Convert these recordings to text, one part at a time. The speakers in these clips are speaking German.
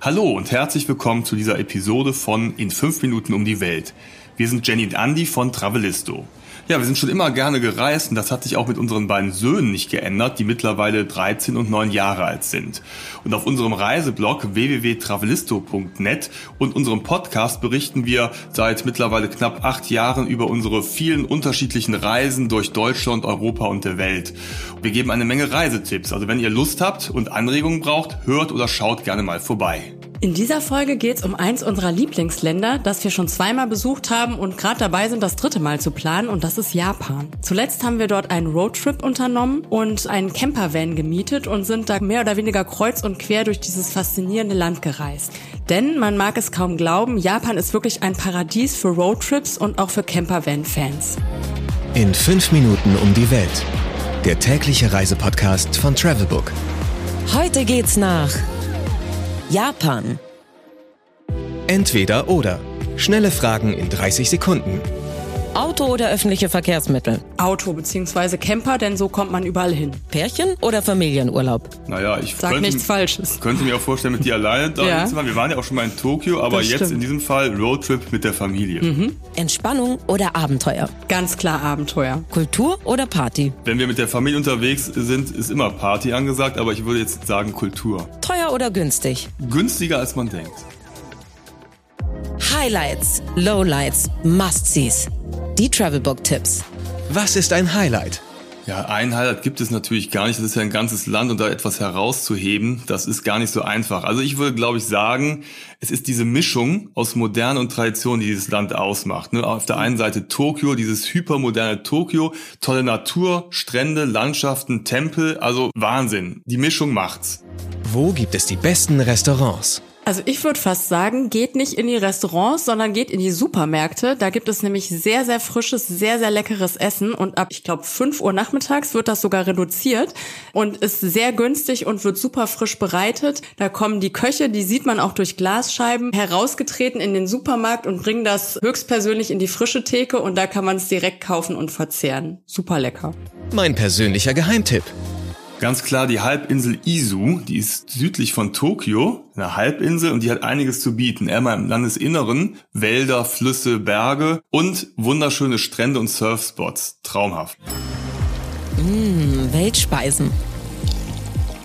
Hallo und herzlich willkommen zu dieser Episode von In 5 Minuten um die Welt. Wir sind Jenny und Andy von Travelisto. Ja, wir sind schon immer gerne gereist und das hat sich auch mit unseren beiden Söhnen nicht geändert, die mittlerweile 13 und 9 Jahre alt sind. Und auf unserem Reiseblog www.travelisto.net und unserem Podcast berichten wir seit mittlerweile knapp acht Jahren über unsere vielen unterschiedlichen Reisen durch Deutschland, Europa und der Welt. Wir geben eine Menge Reisetipps, also wenn ihr Lust habt und Anregungen braucht, hört oder schaut gerne mal vorbei. In dieser Folge geht es um eins unserer Lieblingsländer, das wir schon zweimal besucht haben und gerade dabei sind, das dritte Mal zu planen, und das ist Japan. Zuletzt haben wir dort einen Roadtrip unternommen und einen Campervan gemietet und sind da mehr oder weniger kreuz und quer durch dieses faszinierende Land gereist. Denn man mag es kaum glauben, Japan ist wirklich ein Paradies für Roadtrips und auch für Campervan-Fans. In fünf Minuten um die Welt. Der tägliche Reisepodcast von Travelbook. Heute geht's nach Japan. Entweder oder. Schnelle Fragen in 30 Sekunden. Auto oder öffentliche Verkehrsmittel? Auto bzw. Camper, denn so kommt man überall hin. Pärchen oder Familienurlaub? Naja, ich Sag könnte, nichts Falsches. könnte mir auch vorstellen, mit dir alleine da Ja. Wir waren ja auch schon mal in Tokio, aber Das jetzt stimmt. in diesem Fall Roadtrip mit der Familie. Entspannung oder Abenteuer? Ganz klar Abenteuer. Kultur oder Party? Wenn wir mit der Familie unterwegs sind, ist immer Party angesagt, aber ich würde jetzt sagen Kultur. Teuer oder günstig? Günstiger als man denkt. Highlights, Lowlights, Must-Sees. Die Travelbook-Tipps. Was ist ein Highlight? Ja, ein Highlight gibt es natürlich gar nicht. Das ist ja ein ganzes Land und da etwas herauszuheben, das ist gar nicht so einfach. Also ich würde, glaube ich, sagen, es ist diese Mischung aus Moderne und Tradition, die dieses Land ausmacht. Ne? Auf der einen Seite Tokio, dieses hypermoderne Tokio, tolle Natur, Strände, Landschaften, Tempel, also Wahnsinn. Die Mischung macht's. Wo gibt es die besten Restaurants? Also ich würde fast sagen, geht nicht in die Restaurants, sondern geht in die Supermärkte. Da gibt es nämlich sehr, sehr frisches, sehr, sehr leckeres Essen. Und ab, ich glaube, 5 Uhr nachmittags wird das sogar reduziert und ist sehr günstig und wird super frisch bereitet. Da kommen die Köche, die sieht man auch durch Glasscheiben, herausgetreten in den Supermarkt und bringen das höchstpersönlich in die frische Theke und da kann man es direkt kaufen und verzehren. Super lecker. Mein persönlicher Geheimtipp. Ganz klar die Halbinsel Izu, die ist südlich von Tokio, eine Halbinsel und die hat einiges zu bieten. Einmal im Landesinneren, Wälder, Flüsse, Berge und wunderschöne Strände und Surfspots. Traumhaft. Hm, Weltspeisen.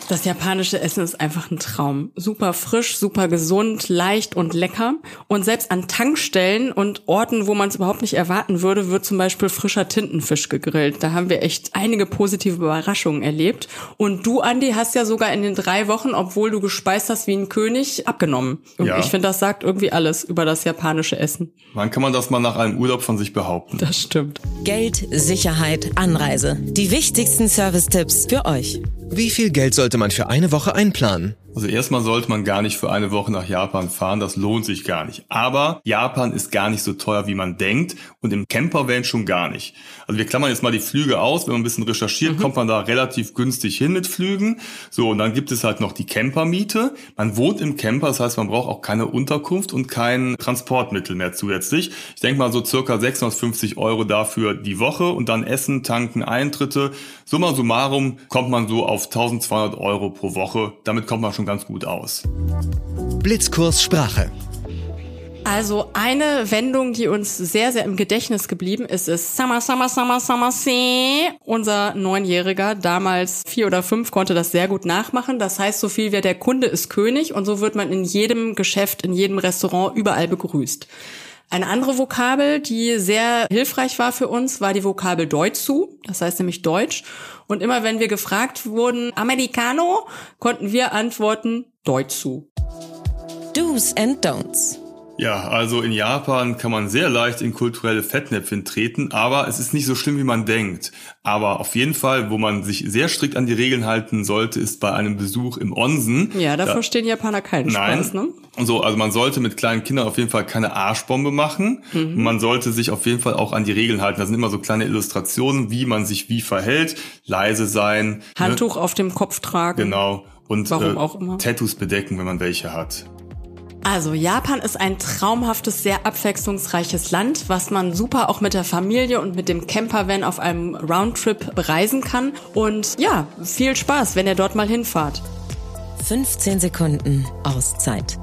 Das japanische Essen ist einfach ein Traum. Super frisch, super gesund, leicht und lecker. Und selbst an Tankstellen und Orten, wo man es überhaupt nicht erwarten würde, wird zum Beispiel frischer Tintenfisch gegrillt. Da haben wir echt einige positive Überraschungen erlebt. Und du, Andi, hast ja sogar in den drei Wochen, obwohl du gespeist hast wie ein König, abgenommen. Und Ja. ich finde, das sagt irgendwie alles über das japanische Essen. Wann kann man das mal nach einem Urlaub von sich behaupten? Das stimmt. Geld, Sicherheit, Anreise. Die wichtigsten Service-Tipps für euch. Wie viel Geld sollte man für eine Woche einplanen? Also erstmal sollte man gar nicht für eine Woche nach Japan fahren, das lohnt sich gar nicht. Aber Japan ist gar nicht so teuer, wie man denkt und im Campervan schon gar nicht. Also wir klammern jetzt mal die Flüge aus, wenn man ein bisschen recherchiert, kommt man da relativ günstig hin mit Flügen. So, und dann gibt es halt noch die Campermiete. Man wohnt im Camper, das heißt, man braucht auch keine Unterkunft und kein Transportmittel mehr zusätzlich. Ich denke mal so circa 650 Euro dafür die Woche und dann Essen, Tanken, Eintritte. Summa summarum kommt man so auf 1200 Euro pro Woche. Damit kommt man schon ganz gut aus. Blitzkurs Sprache. Also eine Wendung, die uns sehr, sehr im Gedächtnis geblieben ist, ist Summer, Summer, Summer, Summer, See. Unser Neunjähriger, damals vier oder fünf, konnte das sehr gut nachmachen. Das heißt so viel wie der Kunde ist König und so wird man in jedem Geschäft, in jedem Restaurant überall begrüßt. Eine andere Vokabel, die sehr hilfreich war für uns, war die Vokabel Deutzu. Das heißt nämlich Deutsch. Und immer wenn wir gefragt wurden, Americano, konnten wir antworten Deutzu. Do's and Don'ts. Ja, also in Japan kann man sehr leicht in kulturelle Fettnäpfchen treten, aber es ist nicht so schlimm, wie man denkt. Aber auf jeden Fall, wo man sich sehr strikt an die Regeln halten sollte, ist bei einem Besuch im Onsen. Ja, da Da- verstehen Japaner keinen Nein. Spaß, ne? Und so, also man sollte mit kleinen Kindern auf jeden Fall keine Arschbombe machen. Man sollte sich auf jeden Fall auch an die Regeln halten. Da sind immer so kleine Illustrationen, wie man sich wie verhält. Leise sein. ne? Handtuch auf dem Kopf tragen. Genau. Und Warum äh, auch immer. Tattoos bedecken, wenn man welche hat. Also Japan ist ein traumhaftes, sehr abwechslungsreiches Land, was man super auch mit der Familie und mit dem Campervan auf einem Roundtrip bereisen kann. Und ja, viel Spaß, wenn ihr dort mal hinfahrt. 15 Sekunden Auszeit.